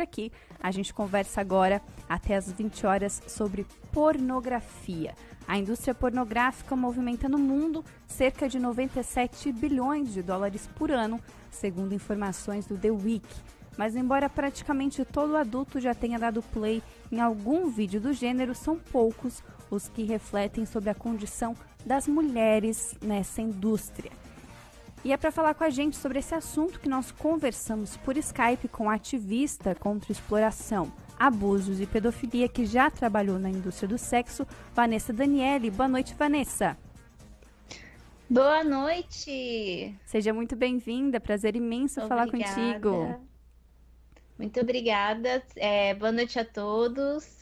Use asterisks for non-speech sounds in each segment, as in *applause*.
por aqui. A gente conversa agora até as 20 horas sobre pornografia. A indústria pornográfica movimenta no mundo cerca de 97 bilhões de dólares por ano, segundo informações do The Week. Mas embora praticamente todo adulto já tenha dado play em algum vídeo do gênero, são poucos os que refletem sobre a condição das mulheres nessa indústria. E é para falar com a gente sobre esse assunto que nós conversamos por Skype com a ativista contra exploração, abusos e pedofilia que já trabalhou na indústria do sexo, Vanessa Daniele. Boa noite, Vanessa. Boa noite. Seja muito bem-vinda. Prazer imenso obrigada. falar contigo. Muito obrigada. É, boa noite a todos.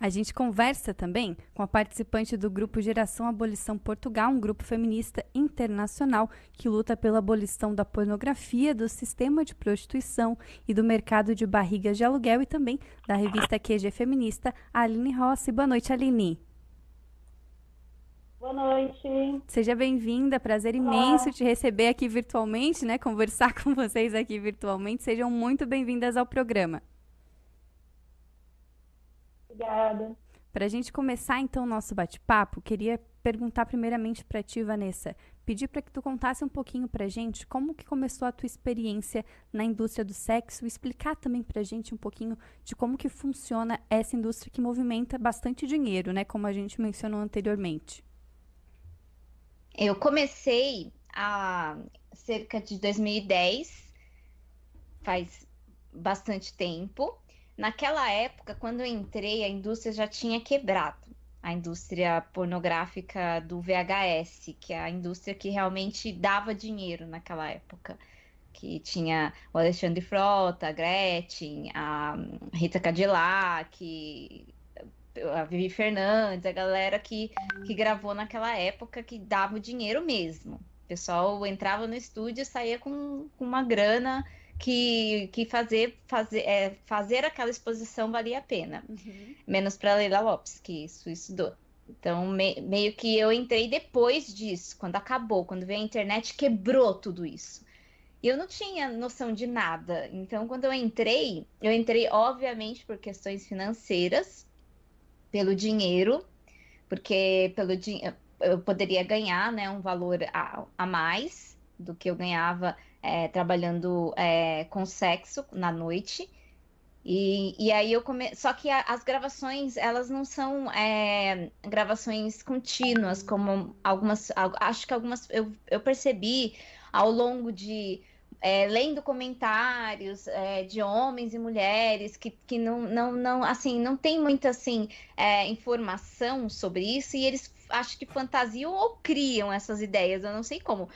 A gente conversa também com a participante do grupo Geração Abolição Portugal, um grupo feminista internacional que luta pela abolição da pornografia, do sistema de prostituição e do mercado de barrigas de aluguel e também da revista QG Feminista, Aline Rossi. Boa noite, Aline. Boa noite. Seja bem-vinda, prazer imenso te receber aqui virtualmente, né? Conversar *laughs* com vocês aqui virtualmente. Sejam muito bem-vindas ao programa. Obrigada. Para a gente começar então o nosso bate-papo, queria perguntar primeiramente para ti, Vanessa, pedir para que tu contasse um pouquinho para a gente como que começou a tua experiência na indústria do sexo, explicar também para a gente um pouquinho de como que funciona essa indústria que movimenta bastante dinheiro, né, como a gente mencionou anteriormente. Eu comecei há cerca de 2010, faz bastante tempo. Naquela época, quando eu entrei, a indústria já tinha quebrado. A indústria pornográfica do VHS, que é a indústria que realmente dava dinheiro naquela época. Que tinha o Alexandre Frota, a Gretchen, a Rita Cadillac, a Vivi Fernandes, a galera que, que gravou naquela época que dava o dinheiro mesmo. O pessoal entrava no estúdio e saía com, com uma grana que, que fazer, fazer, é, fazer aquela exposição valia a pena. Uhum. Menos para Leila Lopes, que suicidou. Então, me, meio que eu entrei depois disso, quando acabou, quando veio a internet, quebrou tudo isso. E eu não tinha noção de nada. Então, quando eu entrei, eu entrei, obviamente, por questões financeiras, pelo dinheiro, porque pelo dinheiro eu poderia ganhar né, um valor a, a mais do que eu ganhava é, trabalhando é, com sexo na noite. E, e aí eu come... Só que a, as gravações, elas não são é, gravações contínuas, como algumas. Acho que algumas eu, eu percebi ao longo de. É, lendo comentários é, de homens e mulheres que, que não, não, não, assim, não tem muita assim, é, informação sobre isso e eles acho que fantasiam ou criam essas ideias, eu não sei como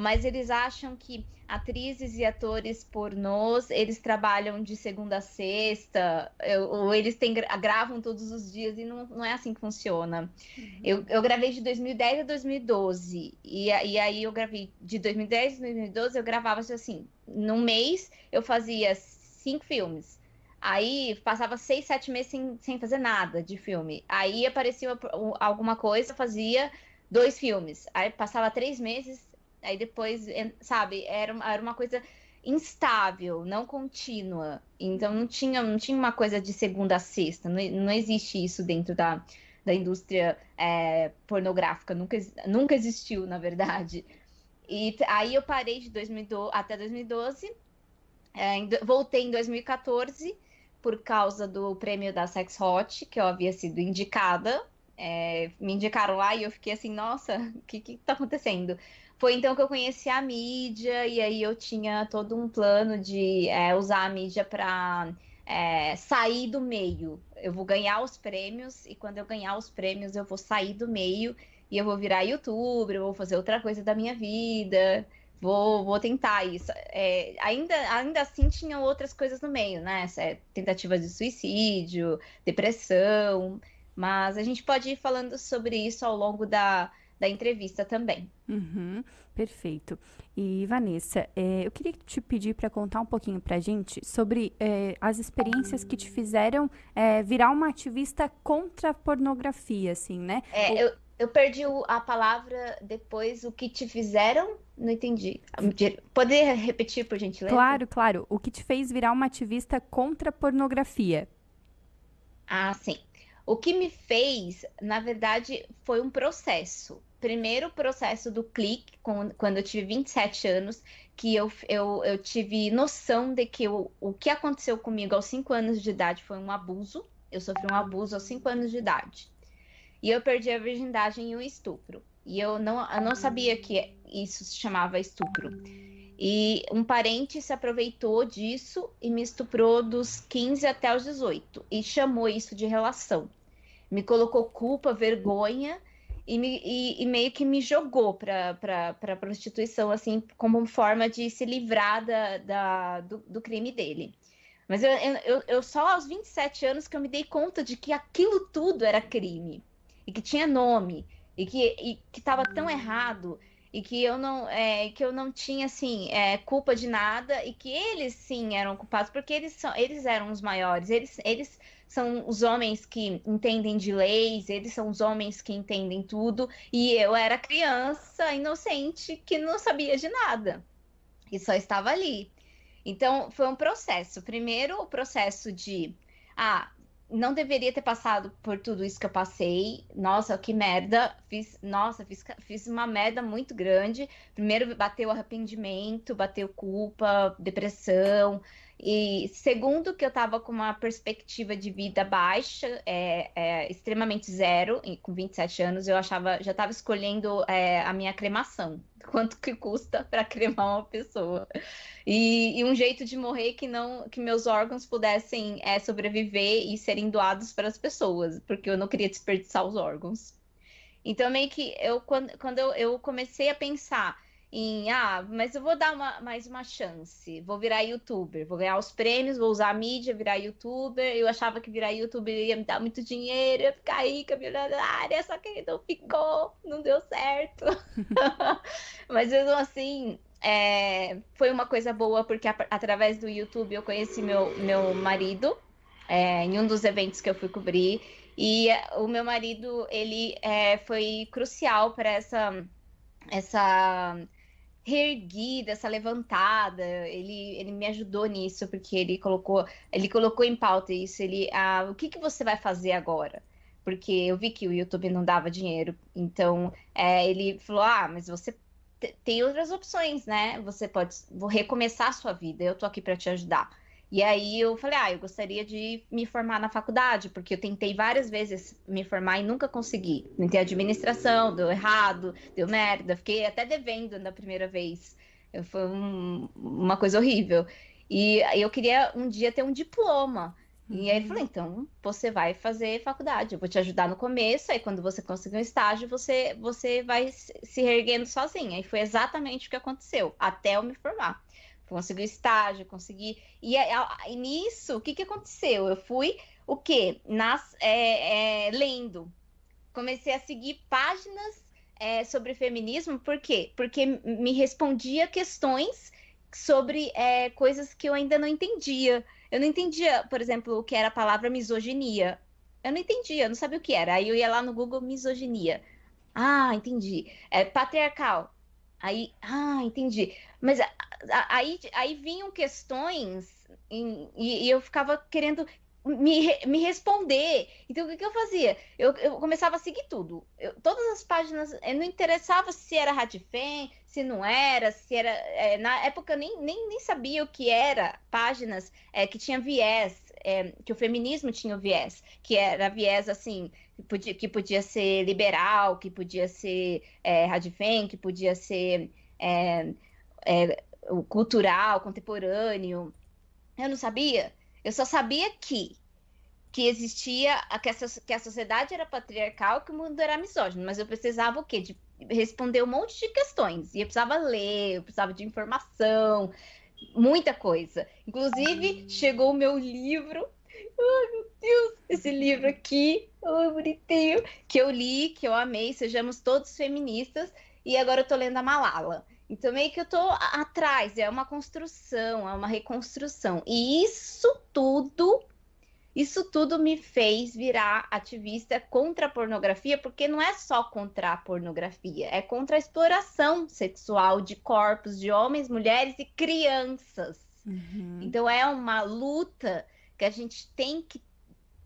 mas eles acham que atrizes e atores pornôs, eles trabalham de segunda a sexta, ou eles têm, gravam todos os dias, e não, não é assim que funciona. Uhum. Eu, eu gravei de 2010 a 2012, e, e aí eu gravei de 2010 a 2012, eu gravava assim, num mês eu fazia cinco filmes. Aí passava seis, sete meses sem, sem fazer nada de filme. Aí aparecia alguma coisa, eu fazia dois filmes. Aí passava três meses, Aí depois, sabe, era, era uma coisa instável, não contínua. Então não tinha, não tinha uma coisa de segunda a sexta. Não, não existe isso dentro da, da indústria é, pornográfica. Nunca, nunca existiu, na verdade. E aí eu parei de 2012, até 2012. É, voltei em 2014 por causa do prêmio da Sex Hot, que eu havia sido indicada. É, me indicaram lá e eu fiquei assim, nossa, o *laughs* que, que tá acontecendo? Foi então que eu conheci a mídia, e aí eu tinha todo um plano de é, usar a mídia para é, sair do meio. Eu vou ganhar os prêmios, e quando eu ganhar os prêmios, eu vou sair do meio e eu vou virar youtuber, eu vou fazer outra coisa da minha vida. Vou, vou tentar isso. É, ainda, ainda assim, tinham outras coisas no meio, né? É, tentativas de suicídio, depressão. Mas a gente pode ir falando sobre isso ao longo da, da entrevista também. Uhum, perfeito. E Vanessa, é, eu queria te pedir para contar um pouquinho para a gente sobre é, as experiências que te fizeram é, virar uma ativista contra a pornografia, assim, né? É, eu, eu perdi a palavra depois, o que te fizeram Não entendi. Poder repetir, por gentileza? Claro, claro. O que te fez virar uma ativista contra a pornografia? Ah, sim. O que me fez, na verdade, foi um processo. Primeiro, processo do clique, quando eu tive 27 anos, que eu, eu, eu tive noção de que eu, o que aconteceu comigo aos 5 anos de idade foi um abuso. Eu sofri um abuso aos 5 anos de idade. E eu perdi a virgindade em um estupro. E eu não, eu não sabia que isso se chamava estupro. E um parente se aproveitou disso e me estuprou dos 15 até os 18 e chamou isso de relação. Me colocou culpa, vergonha e, me, e, e meio que me jogou para a prostituição, assim, como forma de se livrar da, da do, do, crime dele. Mas eu, eu, eu só aos 27 anos que eu me dei conta de que aquilo tudo era crime e que tinha nome e que estava tão errado e que eu não é, que eu não tinha assim é, culpa de nada e que eles sim eram culpados porque eles são eles eram os maiores eles eles são os homens que entendem de leis eles são os homens que entendem tudo e eu era criança inocente que não sabia de nada e só estava ali então foi um processo primeiro o processo de ah não deveria ter passado por tudo isso que eu passei. Nossa, que merda. Fiz, nossa, fiz, fiz uma merda muito grande. Primeiro bateu arrependimento, bateu culpa, depressão. E segundo, que eu tava com uma perspectiva de vida baixa, é, é extremamente zero, com 27 anos, eu achava, já estava escolhendo é, a minha cremação. *laughs* Quanto que custa para cremar uma pessoa? E, e, um jeito de morrer que não que meus órgãos pudessem é, sobreviver e serem doados para as pessoas, porque eu não queria desperdiçar os órgãos. Então, meio que eu, quando, quando eu, eu comecei a pensar em ah, mas eu vou dar uma, mais uma chance, vou virar youtuber, vou ganhar os prêmios, vou usar a mídia, virar youtuber. Eu achava que virar youtuber ia me dar muito dinheiro, ia ficar rica, milionária, só que não ficou, não deu certo. *laughs* mas mesmo assim, é, foi uma coisa boa, porque a, através do YouTube eu conheci meu, meu marido é, em um dos eventos que eu fui cobrir. E o meu marido, ele é, foi crucial para essa essa reerguida, essa levantada. Ele, ele me ajudou nisso porque ele colocou, ele colocou em pauta isso. Ele, ah, o que, que você vai fazer agora? Porque eu vi que o YouTube não dava dinheiro. Então, é, ele falou: Ah, mas você tem outras opções, né? Você pode recomeçar a sua vida. Eu tô aqui para te ajudar. E aí eu falei, ah, eu gostaria de me formar na faculdade, porque eu tentei várias vezes me formar e nunca consegui. Tentei administração, deu errado, deu merda, fiquei até devendo na primeira vez. Foi um, uma coisa horrível. E eu queria um dia ter um diploma. E aí ele falou, então você vai fazer faculdade, eu vou te ajudar no começo, aí quando você conseguir um estágio, você, você vai se reerguendo sozinha. E foi exatamente o que aconteceu, até eu me formar consegui estágio, consegui. E, e nisso, o que, que aconteceu? Eu fui o quê? Nas, é, é, lendo. Comecei a seguir páginas é, sobre feminismo, por quê? Porque me respondia questões sobre é, coisas que eu ainda não entendia. Eu não entendia, por exemplo, o que era a palavra misoginia. Eu não entendia, eu não sabia o que era. Aí eu ia lá no Google misoginia. Ah, entendi. É patriarcal. Aí, ah, entendi. Mas aí, aí vinham questões e, e eu ficava querendo me, me responder. Então, o que, que eu fazia? Eu, eu, começava a seguir tudo. Eu, todas as páginas, não interessava se era Radifem, se não era, se era. É, na época eu nem, nem, nem sabia o que era páginas é, que tinha viés, é, que o feminismo tinha o viés, que era viés assim, que podia, que podia ser liberal, que podia ser é, que podia ser. É, é, cultural, contemporâneo. Eu não sabia. Eu só sabia que que existia, que, essa, que a sociedade era patriarcal, que o mundo era misógino, mas eu precisava o quê? De responder um monte de questões. E eu precisava ler, eu precisava de informação, muita coisa. Inclusive, chegou o meu livro. Ai, meu Deus, esse livro aqui, oh, bonitinho, que eu li, que eu amei, Sejamos Todos Feministas, e agora eu tô lendo a Malala. Então, meio que eu tô atrás, é uma construção, é uma reconstrução. E isso tudo Isso tudo me fez virar ativista contra a pornografia, porque não é só contra a pornografia, é contra a exploração sexual de corpos de homens, mulheres e crianças. Uhum. Então é uma luta que a gente tem que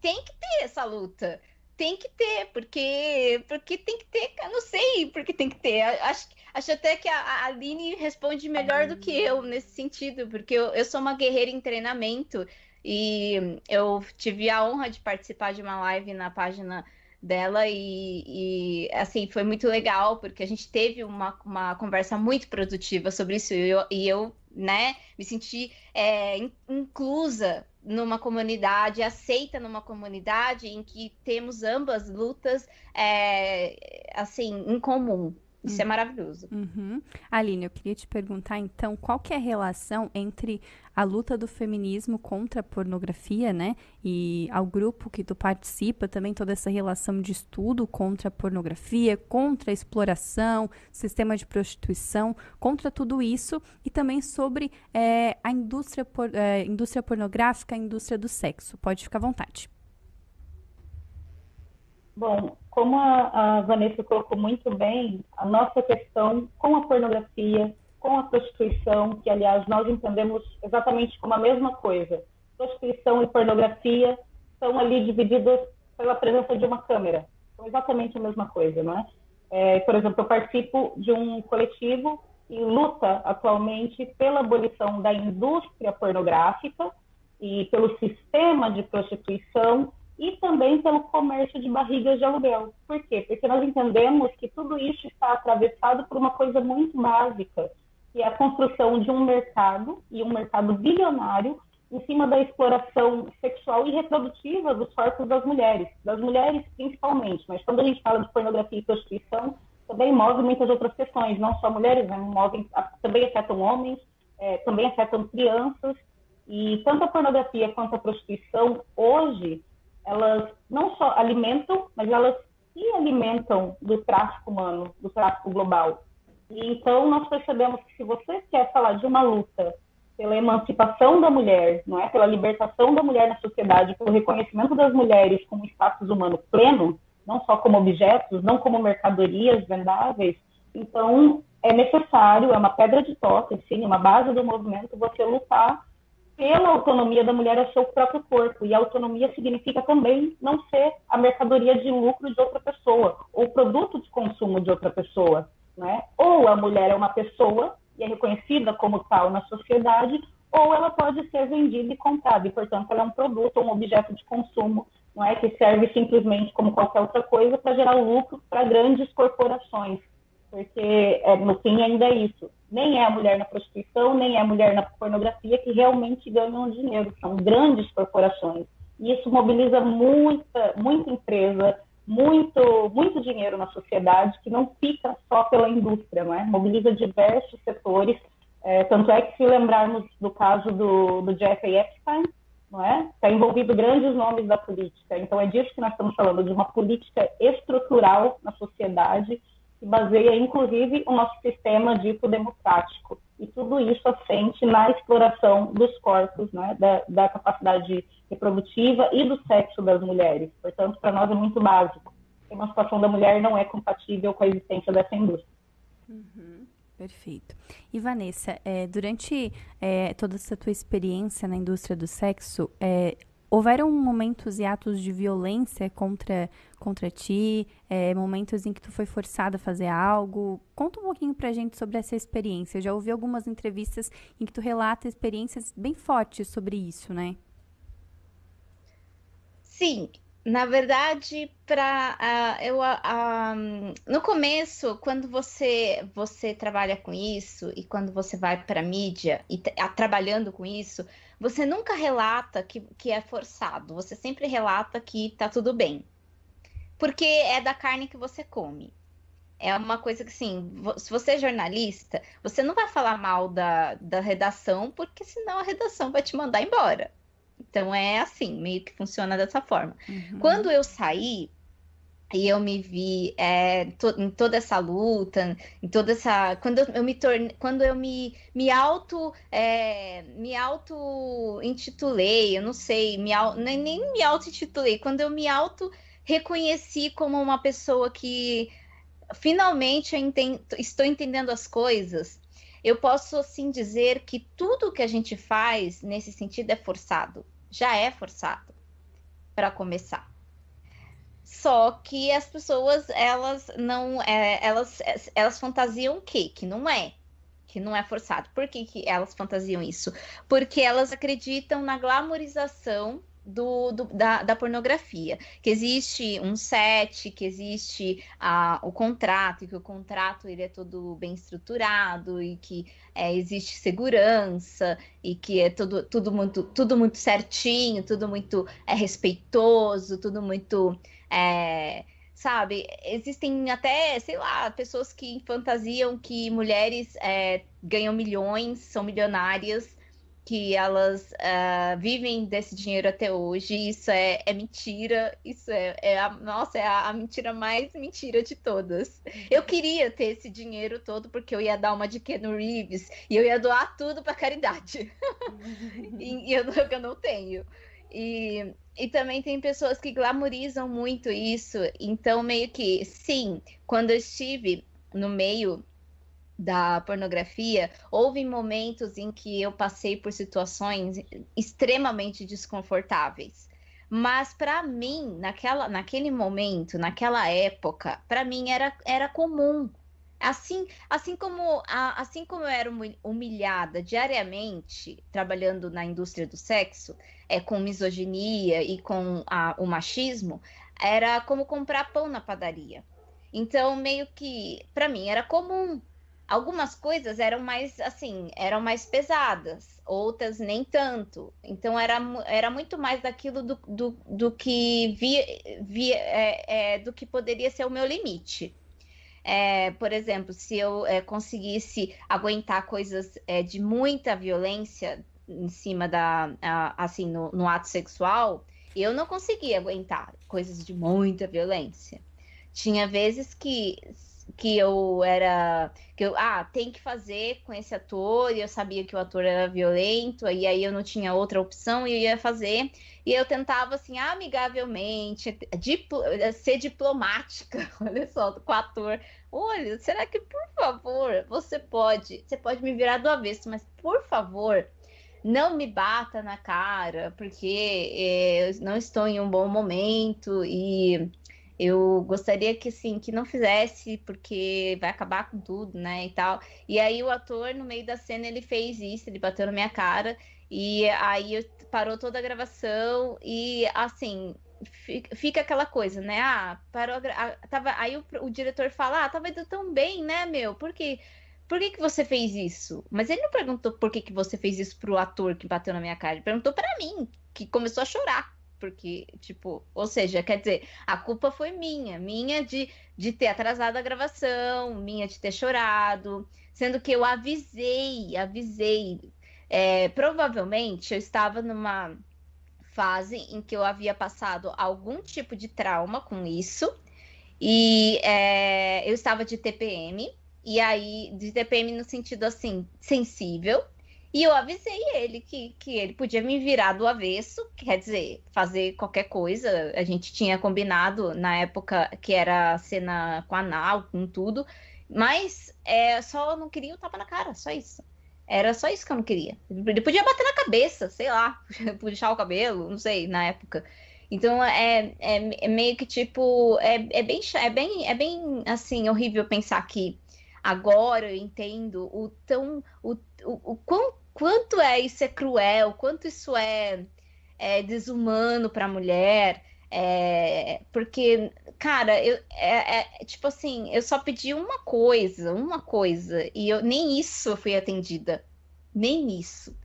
tem que ter essa luta. Tem que ter, porque porque tem que ter, eu não sei porque tem que ter. Acho, acho até que a, a Aline responde melhor do que eu nesse sentido, porque eu, eu sou uma guerreira em treinamento e eu tive a honra de participar de uma live na página dela e, e, assim foi muito legal porque a gente teve uma, uma conversa muito produtiva sobre isso e eu, e eu né me senti é, inclusa numa comunidade aceita numa comunidade em que temos ambas lutas é, assim em comum isso é uhum. maravilhoso. Uhum. Aline, eu queria te perguntar então qual que é a relação entre a luta do feminismo contra a pornografia, né? E ao grupo que tu participa também toda essa relação de estudo contra a pornografia, contra a exploração, sistema de prostituição, contra tudo isso e também sobre é, a indústria, por, é, indústria pornográfica, a indústria do sexo. Pode ficar à vontade. Bom, como a, a, Vanessa colocou muito bem, a nossa questão com a pornografia, com a prostituição, que aliás nós entendemos exatamente como a mesma coisa. Prostituição e pornografia são ali divididas pela presença de uma câmera. São exatamente a mesma coisa, não é? é por exemplo, eu participo de um coletivo que luta atualmente pela abolição da indústria pornográfica e pelo sistema de prostituição e também pelo comércio de barrigas de aluguel. Por quê? Porque nós entendemos que tudo isso está atravessado por uma coisa muito básica, que é a construção de um mercado, e um mercado bilionário, em cima da exploração sexual e reprodutiva dos corpos das mulheres, das mulheres principalmente, mas quando a gente fala de pornografia e prostituição, também move muitas outras questões, não só mulheres, né? movem, também afetam homens, é, também afetam crianças, e tanto a pornografia quanto a prostituição, hoje, elas não só alimentam, mas elas se alimentam do tráfico humano, do tráfico global. E então nós percebemos que se você quer falar de uma luta pela emancipação da mulher, não é, pela libertação da mulher na sociedade, pelo reconhecimento das mulheres como status humano pleno, não só como objetos, não como mercadorias vendáveis, então é necessário, é uma pedra de toque, sim, uma base do movimento você lutar pela autonomia da mulher ao seu próprio corpo. E autonomia significa também não ser a mercadoria de lucro de outra pessoa, ou produto de consumo de outra pessoa. Né? Ou a mulher é uma pessoa e é reconhecida como tal na sociedade, ou ela pode ser vendida e comprada, e, portanto, ela é um produto um objeto de consumo, não é que serve simplesmente como qualquer outra coisa para gerar lucro para grandes corporações, porque é, no fim ainda é isso nem é a mulher na prostituição, nem é a mulher na pornografia que realmente ganham dinheiro, são grandes corporações. E isso mobiliza muita, muita empresa, muito, muito dinheiro na sociedade, que não fica só pela indústria, não é? mobiliza diversos setores. É, tanto é que, se lembrarmos do caso do, do Jeffrey Epstein, não é? Está envolvido grandes nomes da política. Então, é disso que nós estamos falando, de uma política estrutural na sociedade que baseia, inclusive, o nosso sistema dito democrático. E tudo isso assente na exploração dos corpos, né, da, da capacidade reprodutiva e do sexo das mulheres. Portanto, para nós é muito básico. A emancipação da mulher não é compatível com a existência dessa indústria. Uhum. Perfeito. E Vanessa, é, durante é, toda essa tua experiência na indústria do sexo, é, houveram momentos e atos de violência contra, contra ti, é, momentos em que tu foi forçada a fazer algo. Conta um pouquinho pra gente sobre essa experiência. Eu já ouvi algumas entrevistas em que tu relata experiências bem fortes sobre isso, né? Sim, na verdade, para uh, eu uh, no começo, quando você você trabalha com isso e quando você vai para mídia e uh, trabalhando com isso, você nunca relata que, que é forçado, você sempre relata que tá tudo bem. Porque é da carne que você come. É uma coisa que, assim, se você é jornalista, você não vai falar mal da, da redação, porque senão a redação vai te mandar embora. Então é assim, meio que funciona dessa forma. Uhum. Quando eu saí, e eu me vi é, to, em toda essa luta, em toda essa. Quando eu, eu me tornei, quando eu me, me auto é, me auto intitulei, eu não sei, me, nem, nem me auto intitulei, quando eu me auto reconheci como uma pessoa que finalmente entendo, estou entendendo as coisas. Eu posso assim dizer que tudo que a gente faz nesse sentido é forçado, já é forçado para começar só que as pessoas, elas não. É, elas, elas fantasiam o quê? Que não é. Que não é forçado. Por que, que elas fantasiam isso? Porque elas acreditam na glamorização do, do, da, da, pornografia, que existe um set, que existe a, o contrato, e que o contrato ele é todo bem estruturado e que é, existe segurança e que é tudo, tudo, muito, tudo muito certinho, tudo muito é, respeitoso, tudo muito é, sabe, existem até, sei lá, pessoas que fantasiam que mulheres é, ganham milhões, são milionárias, que elas uh, vivem desse dinheiro até hoje. Isso é, é mentira. Isso é, é a, nossa, é a, a, mentira mais mentira de todas. Eu queria ter esse dinheiro todo porque eu ia dar uma de Keanu Reeves e eu ia doar tudo para caridade. *laughs* e, e eu, eu não tenho. E, e também tem pessoas que glamorizam muito isso. Então, meio que, sim, quando eu estive no meio da pornografia, houve momentos em que eu passei por situações extremamente desconfortáveis. Mas para mim, naquela, naquele momento, naquela época, para mim era, era comum. Assim, assim como assim como eu era humilhada diariamente trabalhando na indústria do sexo, é, com misoginia e com a, o machismo, era como comprar pão na padaria. Então, meio que, para mim, era comum. Algumas coisas eram mais, assim, eram mais pesadas, outras nem tanto. Então, era, era muito mais daquilo do, do, do que via, via é, é, do que poderia ser o meu limite. É, por exemplo, se eu é, conseguisse aguentar coisas é, de muita violência em cima da, assim, no, no ato sexual, eu não conseguia aguentar coisas de muita violência. Tinha vezes que que eu era que eu ah tem que fazer com esse ator e eu sabia que o ator era violento e aí eu não tinha outra opção e eu ia fazer. E eu tentava assim amigavelmente ser diplomática *laughs* olha só com o ator. Olha será que por favor você pode você pode me virar do avesso mas por favor não me bata na cara porque é, eu não estou em um bom momento e eu gostaria que sim, que não fizesse, porque vai acabar com tudo, né? E tal. E aí o ator, no meio da cena, ele fez isso, ele bateu na minha cara, e aí parou toda a gravação, e assim, fica aquela coisa, né? Ah, parou a, tava, aí o, o, diretor fala, ah, tava indo tão bem, né, meu? Por que, por que, que você fez isso? Mas ele não perguntou por que, que você fez isso pro ator que bateu na minha cara, ele perguntou para mim, que começou a chorar porque, tipo, ou seja, quer dizer, a culpa foi minha, minha de, de ter atrasado a gravação, minha de ter chorado, sendo que eu avisei, avisei. É, provavelmente eu estava numa fase em que eu havia passado algum tipo de trauma com isso, e é, eu estava de TPM, e aí, de TPM no sentido assim, sensível, e eu avisei ele que, que ele podia me virar do avesso, quer dizer, fazer qualquer coisa. A gente tinha combinado na época que era cena com anal, com tudo, mas é, só não queria o tapa na cara, só isso. Era só isso que eu não queria. Ele podia bater na cabeça, sei lá, *laughs* puxar o cabelo, não sei, na época. Então é, é, é meio que tipo. É, é, bem, é, bem, é bem assim, horrível pensar que agora eu entendo o tão. O, o, o quão quanto é isso é cruel, quanto isso é, é desumano para a mulher. É, porque, cara, eu, é, é, tipo assim, eu só pedi uma coisa, uma coisa, e eu nem isso fui atendida, nem isso.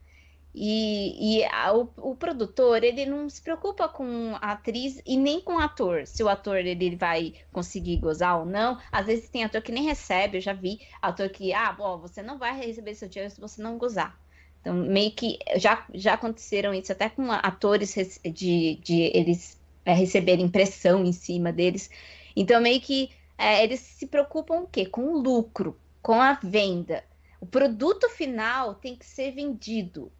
E, e a, o, o, produtor, ele não se preocupa com a atriz e nem com o ator, se o ator ele vai conseguir gozar ou não. Às vezes tem ator que nem recebe, eu já vi ator que, ah, bom, você não vai receber seu dinheiro se você não gozar. Então, meio que já, já aconteceram isso até com atores de, de eles é, receberem pressão em cima deles. Então, meio que é, eles se preocupam o quê? Com o lucro, com a venda. O produto final tem que ser vendido,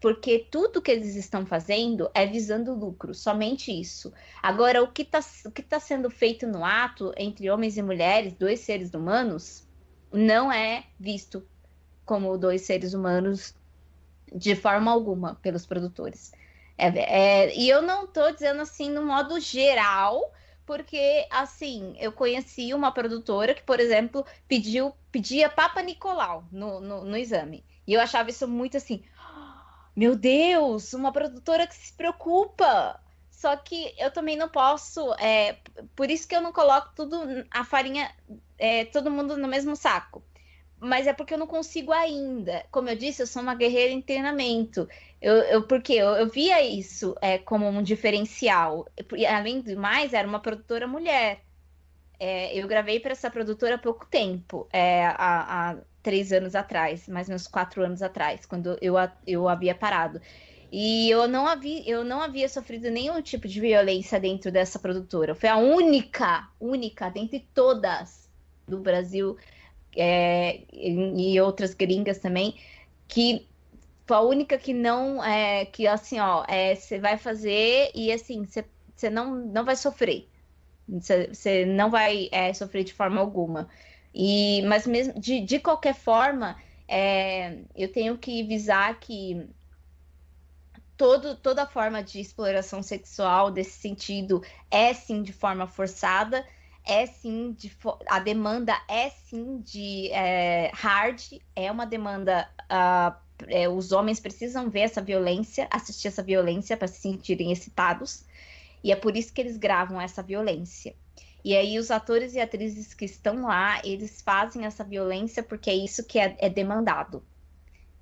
porque tudo que eles estão fazendo é visando lucro, somente isso. Agora, o que está tá sendo feito no ato entre homens e mulheres, dois seres humanos, não é visto como dois seres humanos de forma alguma pelos produtores. É, é, e eu não estou dizendo assim no modo geral, porque assim, eu conheci uma produtora que, por exemplo, pediu, pedia Papa Nicolau no, no, no exame. E eu achava isso muito assim, meu Deus, uma produtora que se preocupa. Só que eu também não posso, é, por isso que eu não coloco tudo a farinha, é, todo mundo no mesmo saco mas é porque eu não consigo ainda. Como eu disse, eu sou uma guerreira em treinamento. Eu, eu porque eu, eu via isso é, como um diferencial. E, além do mais, era uma produtora mulher. É, eu gravei para essa produtora há pouco tempo, é, há, há, três anos atrás, mais ou menos quatro anos atrás, quando eu, eu havia parado. E eu não, havia, eu não havia sofrido nenhum tipo de violência dentro dessa produtora. Foi a única, única, dentre todas do Brasil, é, e outras gringas também, que a única que não é que assim, ó, é, você vai fazer e assim, você não, não vai sofrer. Você não vai é, sofrer de forma alguma. E, mas mesmo de, de qualquer forma, é, eu tenho que visar que todo, toda forma de exploração sexual desse sentido é sim de forma forçada é sim de a demanda é sim de é, hard, é uma demanda. Uh, é, os homens precisam ver essa violência, assistir essa violência para se sentirem excitados, e é por isso que eles gravam essa violência. E aí os atores e atrizes que estão lá, eles fazem essa violência porque é isso que é, é demandado.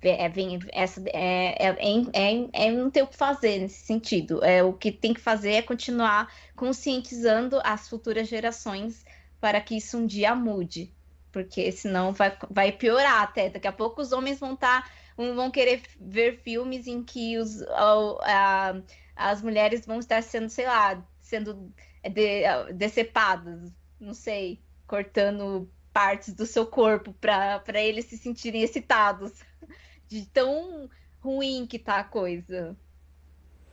É, vem, essa, é, é, é, é, não ter o que fazer nesse sentido. É, o que tem que fazer é continuar conscientizando as futuras gerações para que isso um dia mude. Porque senão vai, vai piorar até. Daqui a pouco os homens vão estar. Tá, vão querer ver filmes em que os, a, a, as mulheres vão estar sendo, sei lá, sendo de, decepadas, não sei, cortando partes do seu corpo para eles se sentirem excitados de tão ruim que tá a coisa.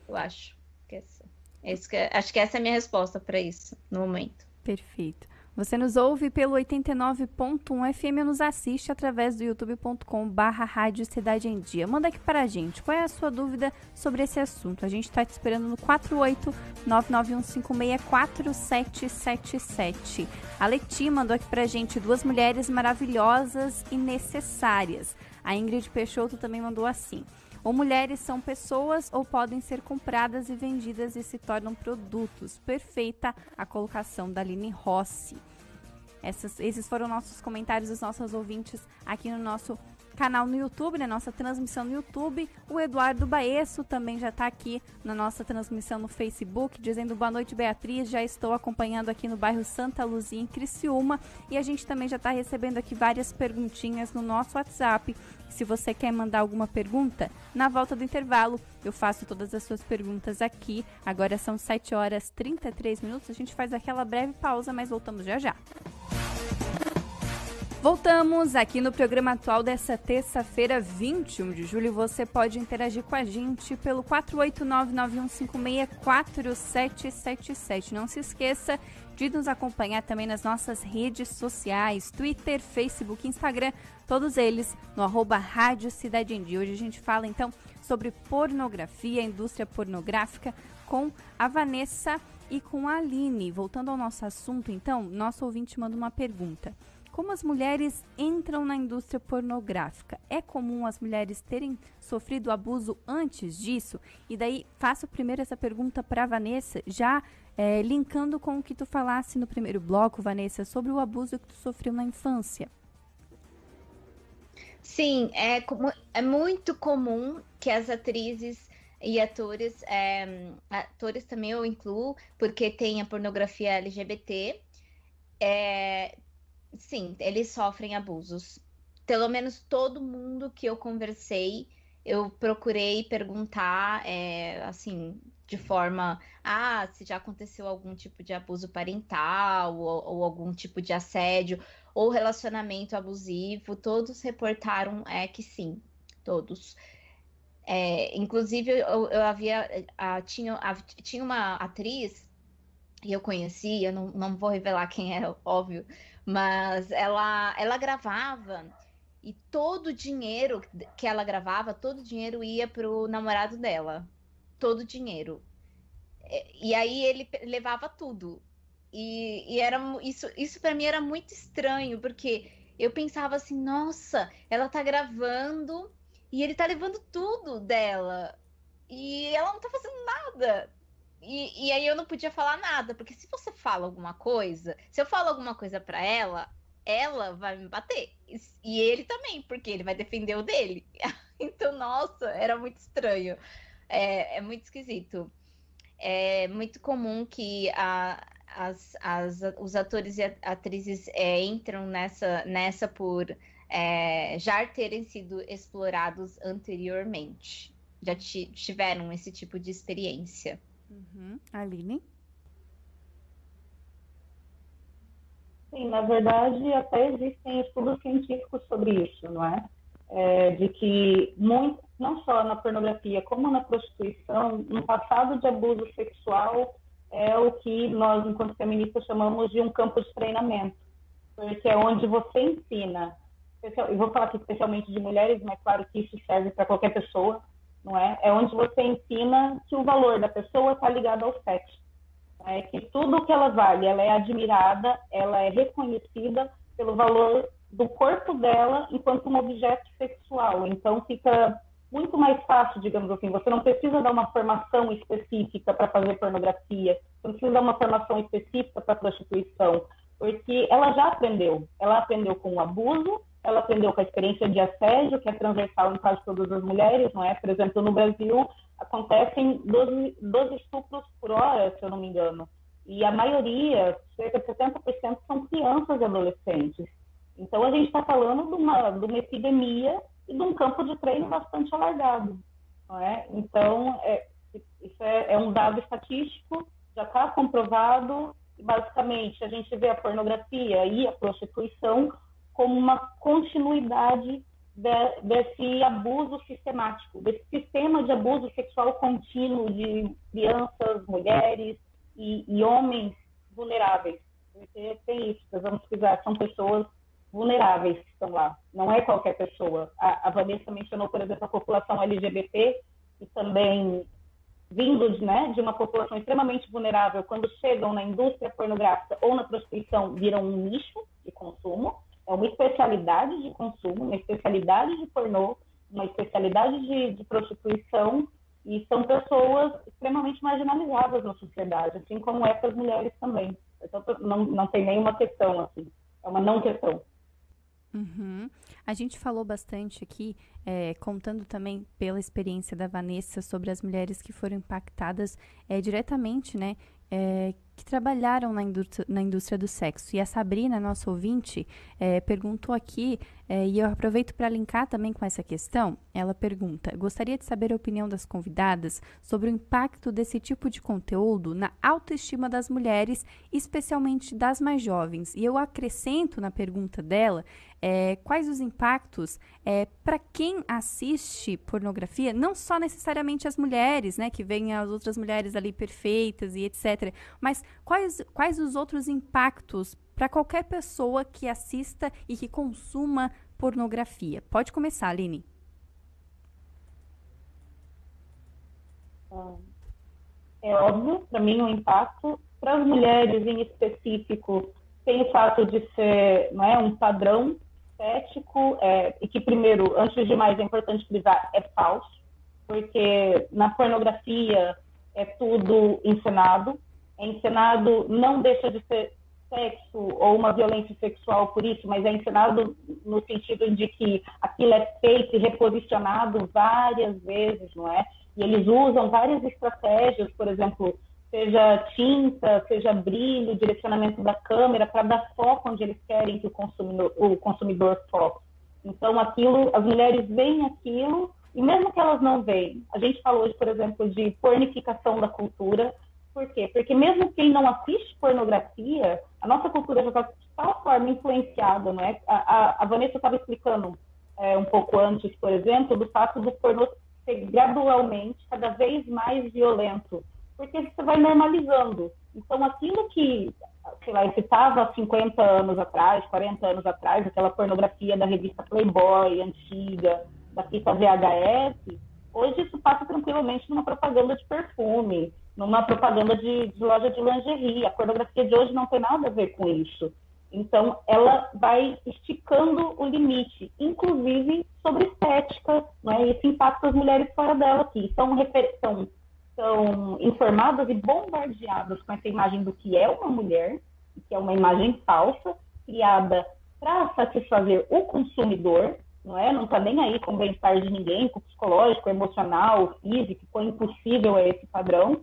Eu acho que essa, é, acho que essa é a minha resposta para isso no momento. Perfeito. Você nos ouve pelo 89.1 FM nos assiste através do youtube.com barra Rádio Cidade em Dia. Manda aqui para a gente, qual é a sua dúvida sobre esse assunto? A gente está te esperando no 48991564777. A Leti mandou aqui para a gente duas mulheres maravilhosas e necessárias. A Ingrid Peixoto também mandou assim. Ou mulheres são pessoas ou podem ser compradas e vendidas e se tornam produtos. Perfeita a colocação da Aline Rossi. Essas, esses foram nossos comentários dos nossos ouvintes aqui no nosso canal no YouTube, na nossa transmissão no YouTube. O Eduardo Baesso também já está aqui na nossa transmissão no Facebook, dizendo boa noite, Beatriz. Já estou acompanhando aqui no bairro Santa Luzia, em Criciúma. E a gente também já está recebendo aqui várias perguntinhas no nosso WhatsApp. Se você quer mandar alguma pergunta, na volta do intervalo eu faço todas as suas perguntas aqui. Agora são 7 horas 33 minutos. A gente faz aquela breve pausa, mas voltamos já já. Voltamos aqui no programa atual dessa terça-feira, 21 de julho. Você pode interagir com a gente pelo 489-9156-4777. Não se esqueça de nos acompanhar também nas nossas redes sociais, Twitter, Facebook, Instagram, todos eles no arroba Rádio Cidade em Dia. Hoje a gente fala então sobre pornografia, indústria pornográfica, com a Vanessa e com a Aline. Voltando ao nosso assunto, então, nosso ouvinte manda uma pergunta. Como as mulheres entram na indústria pornográfica? É comum as mulheres terem sofrido abuso antes disso? E daí faço primeiro essa pergunta para Vanessa, já é, linkando com o que tu falasse no primeiro bloco, Vanessa, sobre o abuso que tu sofreu na infância. Sim, é, é muito comum que as atrizes e atores, é, atores também eu incluo, porque tem a pornografia LGBT, é, Sim, eles sofrem abusos. Pelo menos todo mundo que eu conversei eu procurei perguntar, é, assim, de forma, ah, se já aconteceu algum tipo de abuso parental ou, ou algum tipo de assédio ou relacionamento abusivo, todos reportaram é que sim, todos. É, inclusive, eu, eu havia, a, tinha, a, tinha uma atriz e eu conheci, eu não, não vou revelar quem é, *laughs* óbvio, mas ela, ela gravava e todo o dinheiro que ela gravava, todo o dinheiro ia pro namorado dela. Todo o dinheiro. É, e aí ele levava tudo. E, e era isso, isso para mim era muito estranho, porque eu pensava assim, nossa, ela tá gravando e ele tá levando tudo dela. E ela não tá fazendo nada. E, e aí eu não podia falar nada, porque se você fala alguma coisa, se eu falo alguma coisa para ela, ela vai me bater. E ele também, porque ele vai defender o dele. *laughs* então, nossa, era muito estranho. É, é muito esquisito. É muito comum que a, as, as, os atores e atrizes é, entram nessa, nessa por é, já terem sido explorados anteriormente. Já tiveram esse tipo de experiência. Uhum. Aline? Sim, na verdade, até existem estudos científicos sobre isso, não é? é de que muito, não só na pornografia, como na prostituição, um passado de abuso sexual é o que nós, enquanto feministas, chamamos de um campo de treinamento, porque é onde você ensina, eu vou falar aqui especialmente de mulheres, mas claro que isso serve para qualquer pessoa, não é? É onde você ensina que o valor da pessoa está ligado ao sexo é que tudo que ela vale, ela é admirada, ela é reconhecida pelo valor do corpo dela enquanto um objeto sexual. Então fica muito mais fácil, digamos assim. Você não precisa dar uma formação específica para fazer pornografia, você não precisa dar uma formação específica para prostituição, porque ela já aprendeu. Ela aprendeu com o abuso, ela aprendeu com a experiência de assédio, que é transversal em quase todas as mulheres, não é? Por exemplo, no Brasil, acontecem 12, 12 estupros por hora, se eu não me engano. E a maioria, cerca de 70%, são crianças e adolescentes. Então, a gente está falando de uma, de uma epidemia e de um campo de treino bastante alargado. Não é? Então, é, isso é, é um dado estatístico, já está comprovado. E, basicamente, a gente vê a pornografia e a prostituição como uma continuidade de, desse abuso sistemático, desse sistema de abuso sexual contínuo de crianças, mulheres e, e homens vulneráveis. Porque tem isso, vamos precisar, são pessoas vulneráveis que estão lá, não é qualquer pessoa. A, a Vanessa mencionou, por exemplo, a população LGBT, e também vindo né, de uma população extremamente vulnerável, quando chegam na indústria pornográfica ou na prostituição, viram um nicho de consumo é uma especialidade de consumo, uma especialidade de pornô, uma especialidade de, de prostituição e são pessoas extremamente marginalizadas na sociedade, assim como é para as mulheres também. Então, não, não tem nenhuma questão, assim, é uma não questão. Uhum. A gente falou bastante aqui, é, contando também pela experiência da Vanessa sobre as mulheres que foram impactadas é, diretamente, né, é, que trabalharam na indústria, na indústria, do sexo. E a Sabrina, nossa ouvinte, é, perguntou aqui, é, e eu aproveito para linkar também com essa questão. Ela pergunta: gostaria de saber a opinião das convidadas sobre o impacto desse tipo de conteúdo na autoestima das mulheres, especialmente das mais jovens. E eu acrescento na pergunta dela é, quais os impactos é, para quem assiste pornografia, não só necessariamente as mulheres, né, que veem as outras mulheres ali perfeitas e etc., mas quais, quais os outros impactos para qualquer pessoa que assista e que consuma pornografia? Pode começar, Aline. É óbvio, para mim, o um impacto. Para as mulheres em específico, tem o fato de ser não é, um padrão estético, é, e que, primeiro, antes de mais, é importante frisar, é falso, porque na pornografia é tudo encenado, é encenado, não deixa de ser sexo ou uma violência sexual por isso, mas é encenado no sentido de que aquilo é feito e reposicionado várias vezes, não é? E eles usam várias estratégias, por exemplo, seja tinta, seja brilho, direcionamento da câmera, para dar foco onde eles querem que o consumidor, o consumidor foque. Então, aquilo, as mulheres veem aquilo E mesmo que elas não veem, a gente falou hoje, por exemplo, de pornificação da cultura. Por quê? Porque mesmo quem não assiste pornografia, a nossa cultura já está de tal forma influenciada, não é? A, a, a Vanessa estava explicando é, um pouco antes, por exemplo, do fato do pornô ser gradualmente cada vez mais violento, porque você vai normalizando. Então, aquilo que, sei lá, estava 50 anos atrás, 40 anos atrás, aquela pornografia da revista Playboy antiga, da fita VHS, hoje isso passa tranquilamente numa propaganda de perfume, numa propaganda de, de, loja de lingerie. A pornografia de hoje não tem nada a ver com isso. Então, ela vai esticando o limite, inclusive sobre estética, né? isso impacta as mulheres fora dela, que são, são, são informadas e bombardeadas com essa imagem do que é uma mulher, que é uma imagem falsa, criada para satisfazer o consumidor, não é? Não está nem aí com o bem-estar de ninguém, com o psicológico, emocional, físico, foi impossível a esse padrão,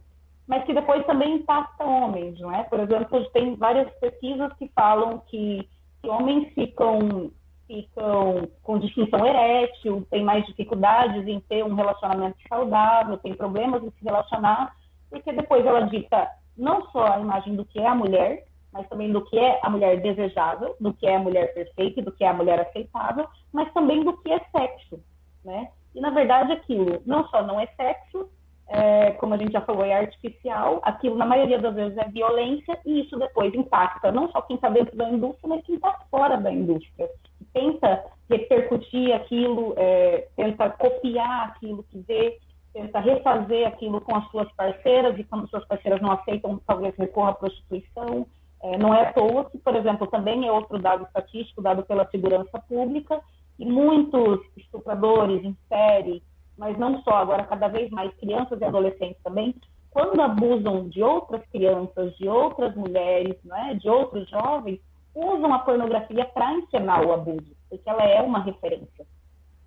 mas que depois também impacta homens, não é? Por exemplo, tem várias pesquisas que falam que, que homens ficam ficam com disfunção erétil, têm mais dificuldades em ter um relacionamento saudável, têm problemas em se relacionar, porque depois ela dita não só a imagem do que é a mulher, mas também do que é a mulher desejável, do que é a mulher perfeita, do que é a mulher aceitável, mas também do que é sexo, né? E na verdade aquilo não só não é sexo, é, como a gente já falou, é artificial, aquilo na maioria das vezes é violência e isso depois impacta não só quem está dentro da indústria, mas quem está fora da indústria. Tenta repercutir aquilo, é, tenta copiar aquilo que vê, tenta refazer aquilo com as suas parceiras e quando suas parceiras não aceitam, talvez recorra à prostituição. É, não é à toa que, por exemplo, também é outro dado estatístico dado pela segurança pública, e muitos estupradores em série, mas não só, agora cada vez mais crianças e adolescentes também, quando abusam de outras crianças, de outras mulheres, é, de outros jovens, usam a pornografia para encenar o abuso, porque ela é uma referência.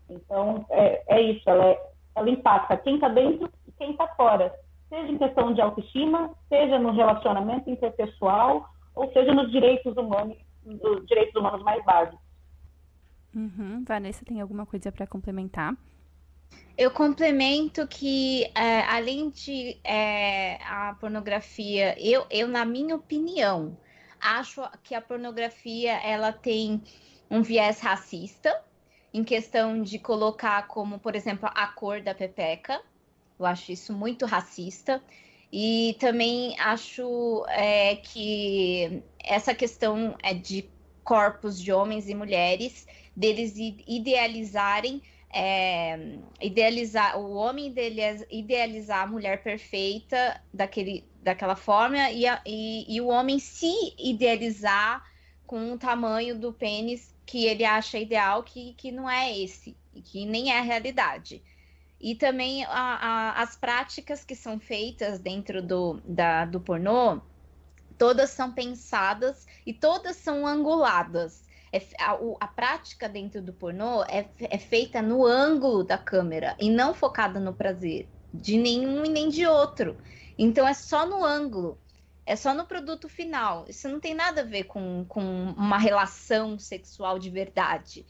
Então, é, é isso, ela, é, ela impacta quem está dentro e quem está fora, seja em questão de autoestima, seja no relacionamento interpessoal, ou seja nos direitos humanos, nos direitos humanos mais básicos. Uhum. Vanessa, tem alguma coisa para complementar? Eu complemento que, é, além de é, a pornografia, eu, eu, na minha opinião, acho que a pornografia ela tem um viés racista em questão de colocar como, por exemplo, a cor da pepeca. Eu acho isso muito racista. E também acho é, que essa questão é de corpos de homens e mulheres, deles idealizarem, é, idealizar o homem idealizar a mulher perfeita daquele, daquela forma e, a, e, e o homem se idealizar com o tamanho do pênis que ele acha ideal, que, que não é esse, que nem é a realidade. E também a, a, as práticas que são feitas dentro do, da, do pornô, todas são pensadas e todas são anguladas. É, a, a, prática dentro do pornô é, é feita no ângulo da câmera e não focada no prazer de nenhum e nem de outro. Então é só no ângulo, é só no produto final. Isso não tem nada a ver com, com uma relação sexual de verdade.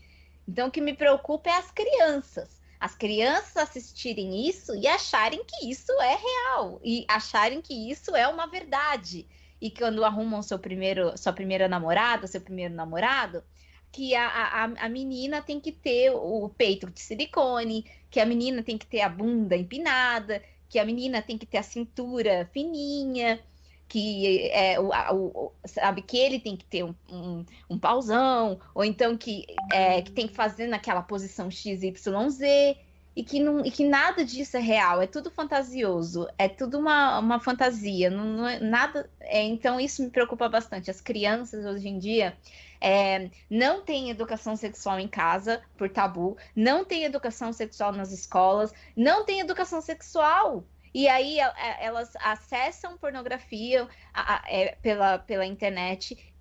Então o que me preocupa é as crianças as crianças assistirem isso e acharem que isso é real e acharem que isso é uma verdade. E quando arrumam seu primeiro, sua primeira namorada, seu primeiro namorado, que a, a, a menina tem que ter o peito de silicone, que a menina tem que ter a bunda empinada, que a menina tem que ter a cintura fininha, que é o, o, sabe que ele tem que ter um, um, um pauzão, ou então que, é, que tem que fazer naquela posição XYZ, e que, não, e que nada disso é real, é tudo fantasioso, é tudo uma, uma fantasia, não, não é nada. É, então isso me preocupa bastante. As crianças hoje em dia é, não têm educação sexual em casa por tabu, não tem educação sexual nas escolas, não tem educação sexual e aí é, é, elas acessam pornografia a, a, é, pela, pela internet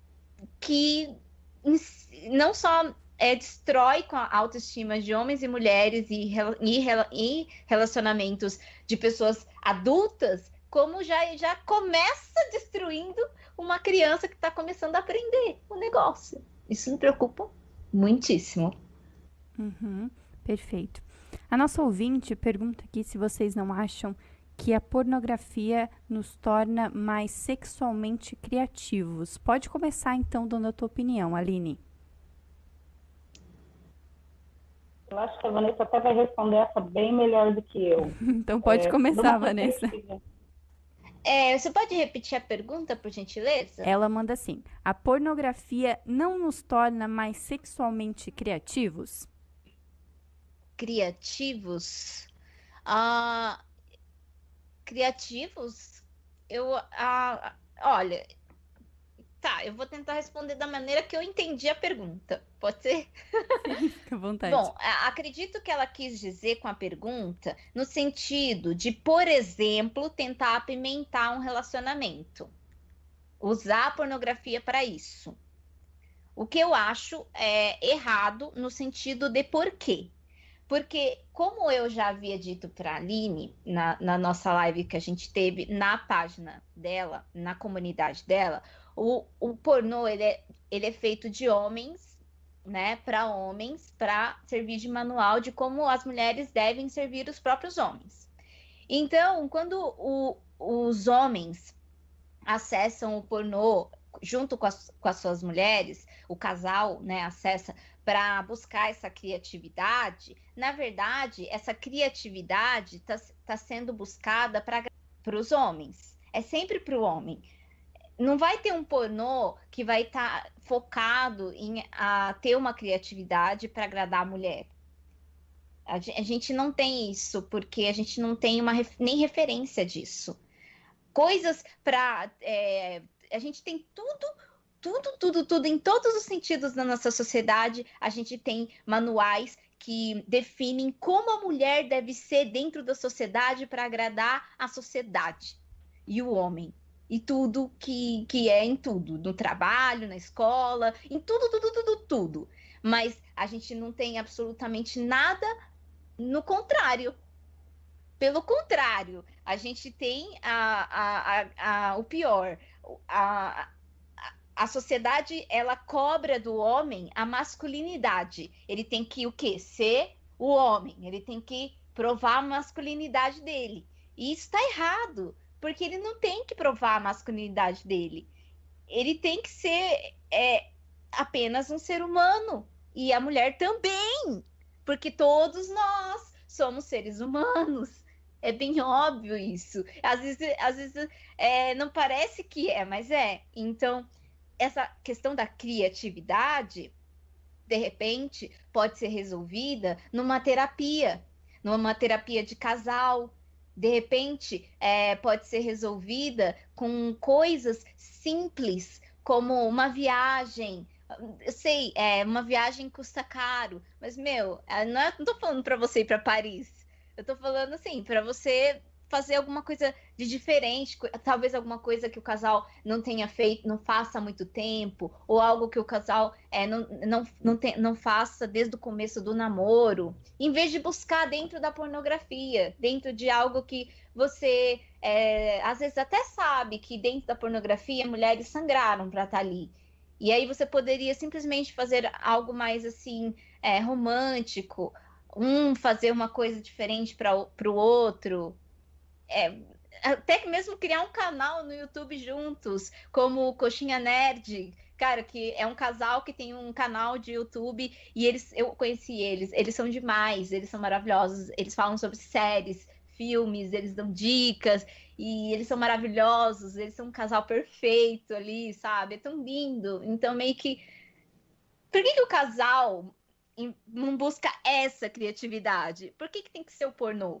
que não só é, destrói com a autoestima de homens e mulheres e, e, e relacionamentos de pessoas adultas, como já, já começa destruindo uma criança que está começando a aprender o negócio. Isso me preocupa muitíssimo. Uhum, perfeito. A nossa ouvinte pergunta aqui se vocês não acham que a pornografia nos torna mais sexualmente criativos. Pode começar então dando a tua opinião, Aline. Eu acho que a Vanessa até vai responder essa bem melhor do que eu. *laughs* então pode é, começar, Vanessa. É, você pode repetir a pergunta, por gentileza? Ela manda assim: a pornografia não nos torna mais sexualmente criativos? Criativos? Ah, criativos? Eu, ah, olha, Tá, eu vou tentar responder da maneira que eu entendi a pergunta. Pode ser? Fica à vontade. Bom, acredito que ela quis dizer com a pergunta no sentido de, por exemplo, tentar apimentar um relacionamento. Usar a pornografia para isso. O que eu acho é errado no sentido de por quê. Porque, como eu já havia dito para a Aline na, na nossa live que a gente teve na página dela, na comunidade dela, o, o pornô ele é, ele é feito de homens, né, para homens, para servir de manual de como as mulheres devem servir os próprios homens. Então, quando o, os homens acessam o pornô junto com as, com as suas mulheres, o casal, né, acessa para buscar essa criatividade, na verdade, essa criatividade está tá sendo buscada para os homens. É sempre para o homem não vai ter um pornô que vai estar tá focado em a, ter uma criatividade para agradar a mulher. A, a, gente não tem isso, porque a gente não tem uma, nem referência disso. Coisas para. É, a gente tem tudo, tudo, tudo, tudo, em todos os sentidos da nossa sociedade. A gente tem manuais que definem como a mulher deve ser dentro da sociedade para agradar a sociedade e o homem e tudo que, que é em tudo, no trabalho, na escola, em tudo, tudo, tudo, tudo. Mas a gente não tem absolutamente nada no contrário. Pelo contrário, a gente tem a, a, a, a o pior. A, a sociedade ela cobra do homem a masculinidade. Ele tem que o quê? Ser o homem. Ele tem que provar a masculinidade dele. E isso está errado porque ele não tem que provar a masculinidade dele. Ele tem que ser é, apenas um ser humano. E a mulher também. Porque todos nós somos seres humanos. É bem óbvio isso. Às vezes, às vezes é, não parece que é, mas é. Então, essa questão da criatividade, de repente, pode ser resolvida numa terapia, numa terapia de casal, de repente é, pode ser resolvida com coisas simples, como uma viagem. Eu sei, é, uma viagem custa caro, mas, meu, é, não, é, não tô falando para você ir para Paris. Eu tô falando assim, para você fazer alguma coisa de diferente, talvez alguma coisa que o casal não tenha feito, não faça há muito tempo, ou algo que o casal é, não, não, não, não faça desde o começo do namoro, em vez de buscar dentro da pornografia, dentro de algo que você é, às vezes até sabe que dentro da pornografia mulheres sangraram para estar tá ali. E aí você poderia simplesmente fazer algo mais assim é, romântico, um fazer uma coisa diferente para o outro, é, até que mesmo criar um canal no YouTube juntos, como Coxinha Nerd, cara, que é um casal que tem um canal de YouTube e eles, eu conheci eles, eles são demais, eles são maravilhosos, eles falam sobre séries, filmes, eles dão dicas e eles são maravilhosos, eles são um casal perfeito ali, sabe? É tão lindo. Então meio que por que, que o casal não busca essa criatividade? Por que, que tem que ser o pornô?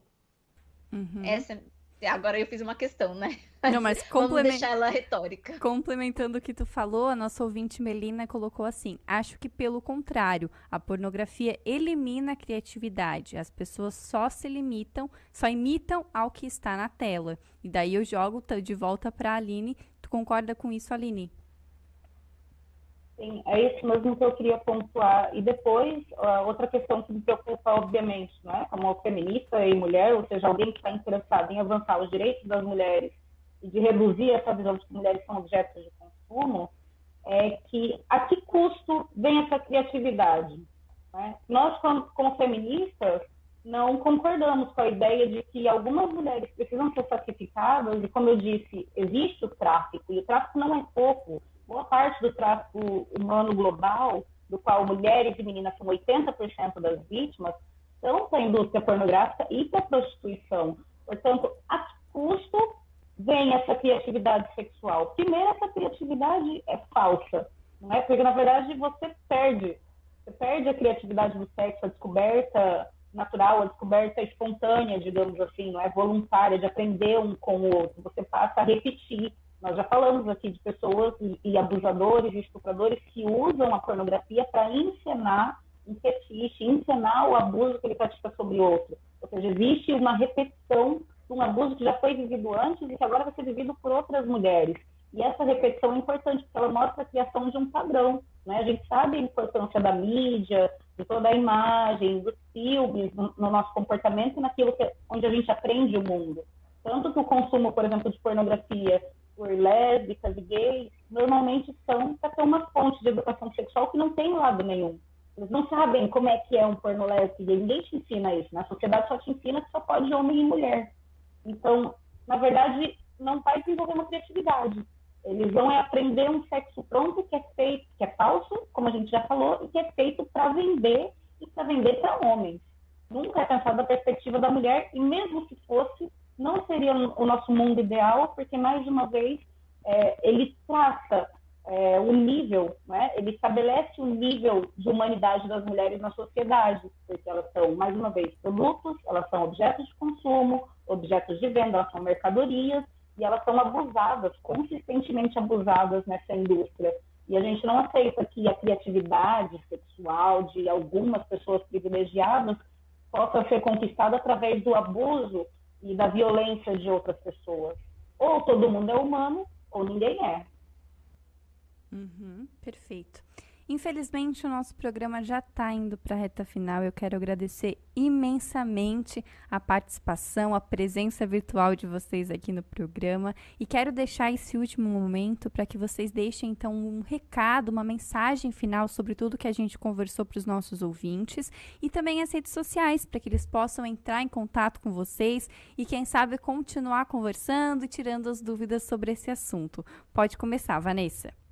Uhum. Essa Agora eu fiz uma questão, né? Não, mas complement... *laughs* Vamos deixar ela retórica. Complementando o que tu falou, a nossa ouvinte Melina colocou assim: acho que pelo contrário, a pornografia elimina a criatividade. As pessoas só se limitam, só imitam ao que está na tela. E daí eu jogo de volta para a Aline. Tu concorda com isso, Aline? Sim, é isso mesmo que eu queria pontuar. E depois, outra questão que me preocupa, obviamente, né, como feminista e mulher, ou seja, alguém que está interessado em avançar os direitos das mulheres e de reduzir essa visão de que mulheres são objetos de consumo, é que a que custo vem essa criatividade? Né? Nós, como, como feministas, não concordamos com a ideia de que algumas mulheres precisam ser sacrificadas, e como eu disse, existe o tráfico, e o tráfico não é pouco. Boa parte do tráfico humano global, do qual mulheres e meninas são 80% das vítimas, são para a indústria pornográfica e para a prostituição. Portanto, a que custo vem essa criatividade sexual? Primeiro, essa criatividade é falsa, não é? Porque, na verdade, você perde. Você perde a criatividade do sexo, a descoberta natural, a descoberta espontânea, digamos assim, não é voluntária, de aprender um com o outro. Você passa a repetir. Nós já falamos aqui de pessoas e, e abusadores e estupradores que usam a pornografia para encenar um fetiche, encenar o abuso que ele pratica sobre outro. Ou seja, existe uma repetição de um abuso que já foi vivido antes e que agora vai ser vivido por outras mulheres. E essa repetição é importante, porque ela mostra a criação de um padrão. Né? A gente sabe a importância da mídia, de toda a imagem, dos filmes, no, no nosso comportamento e naquilo que, onde a gente aprende o mundo. Tanto que o consumo, por exemplo, de pornografia por lésbicas e gays, normalmente são para ter uma fonte de educação sexual que não tem lado nenhum. Eles não sabem como é que é um porno lésbico, ninguém te ensina isso. Na né? sociedade só te ensina que só pode homem e mulher. Então, na verdade, não vai desenvolver uma criatividade. Eles vão aprender um sexo pronto que é feito, que é falso, como a gente já falou, e que é feito para vender e para vender para homens. Nunca é pensado da perspectiva da mulher, e mesmo se fosse, não seria o nosso mundo ideal, porque, mais uma vez, é, ele traça é, o nível, né? ele estabelece o nível de humanidade das mulheres na sociedade, porque elas são, mais uma vez, produtos, elas são objetos de consumo, objetos de venda, elas são mercadorias, e elas são abusadas, consistentemente abusadas nessa indústria. E a gente não aceita que a criatividade sexual de algumas pessoas privilegiadas possa ser conquistada através do abuso e da violência de outras pessoas. Ou todo mundo é humano, ou ninguém é. Uhum, perfeito. Infelizmente, o nosso programa já está indo para a reta final. Eu quero agradecer imensamente a participação, a presença virtual de vocês aqui no programa e quero deixar esse último momento para que vocês deixem então um recado, uma mensagem final sobre tudo que a gente conversou para os nossos ouvintes e também as redes sociais para que eles possam entrar em contato com vocês e quem sabe continuar conversando e tirando as dúvidas sobre esse assunto. Pode começar, Vanessa.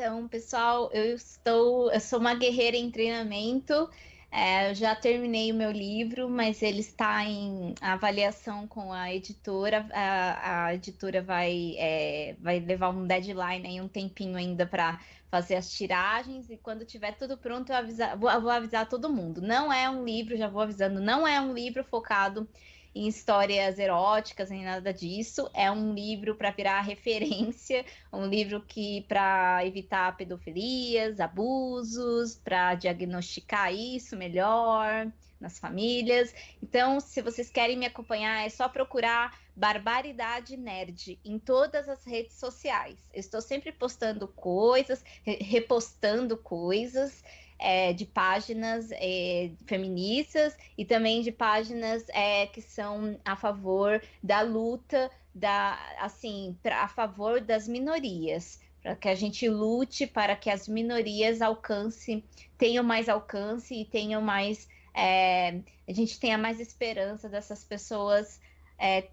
Então, pessoal, eu estou, eu sou uma guerreira em treinamento. É, eu já terminei o meu livro, mas ele está em avaliação com a editora. A, a editora vai, é, vai levar um deadline aí, um tempinho ainda para fazer as tiragens. E quando tiver tudo pronto, eu vou, vou avisar todo mundo. Não é um livro, já vou avisando, não é um livro focado em histórias eróticas nem nada disso. É um livro para virar *laughs* referência, um livro que para evitar pedofilias, abusos, para diagnosticar isso melhor nas famílias. Então, se vocês querem me acompanhar, é só procurar Barbaridade Nerd em todas as redes sociais. Eu estou sempre postando coisas, repostando coisas é, de páginas é, feministas e também de páginas é, que são a favor da luta da assim pra, a favor das minorias para que a gente lute para que as minorias alcance tenham mais alcance e tenham mais é, a gente tenha mais esperança dessas pessoas é,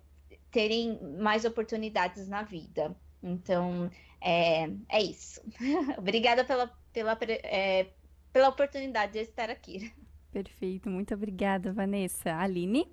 terem mais oportunidades na vida. Então é, é isso. *laughs* Obrigada pela, pela é, pela oportunidade de estar aqui. Perfeito, muito obrigada, Vanessa. Aline?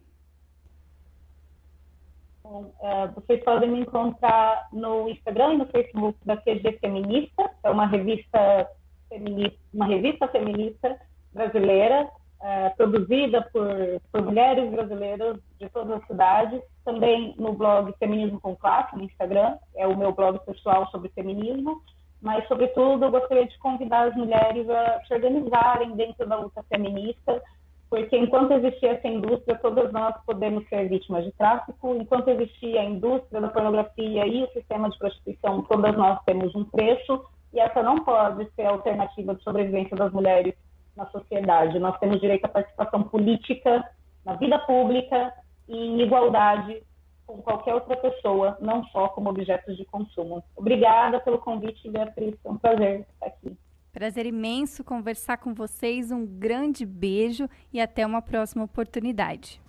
Bom, é, vocês podem me encontrar no Instagram e no Facebook da QG Feminista, é uma revista feminista, uma revista feminista brasileira, é, produzida por, por mulheres brasileiras de todas as cidades. Também no blog Feminismo com Classe, no Instagram, é o meu blog pessoal sobre feminismo mas, sobretudo, eu gostaria de convidar as mulheres a se organizarem dentro da luta feminista, porque enquanto existir essa indústria, todas nós podemos ser vítimas de tráfico, enquanto existir a indústria da pornografia e o sistema de prostituição, todas nós temos um preço, e essa não pode ser a alternativa de sobrevivência das mulheres na sociedade. Nós temos direito à participação política, na vida pública e em igualdade com qualquer outra pessoa, não só como objetos de consumo. Obrigada pelo convite, Beatriz. Foi um prazer estar aqui. Prazer imenso conversar com vocês. Um grande beijo e até uma próxima oportunidade.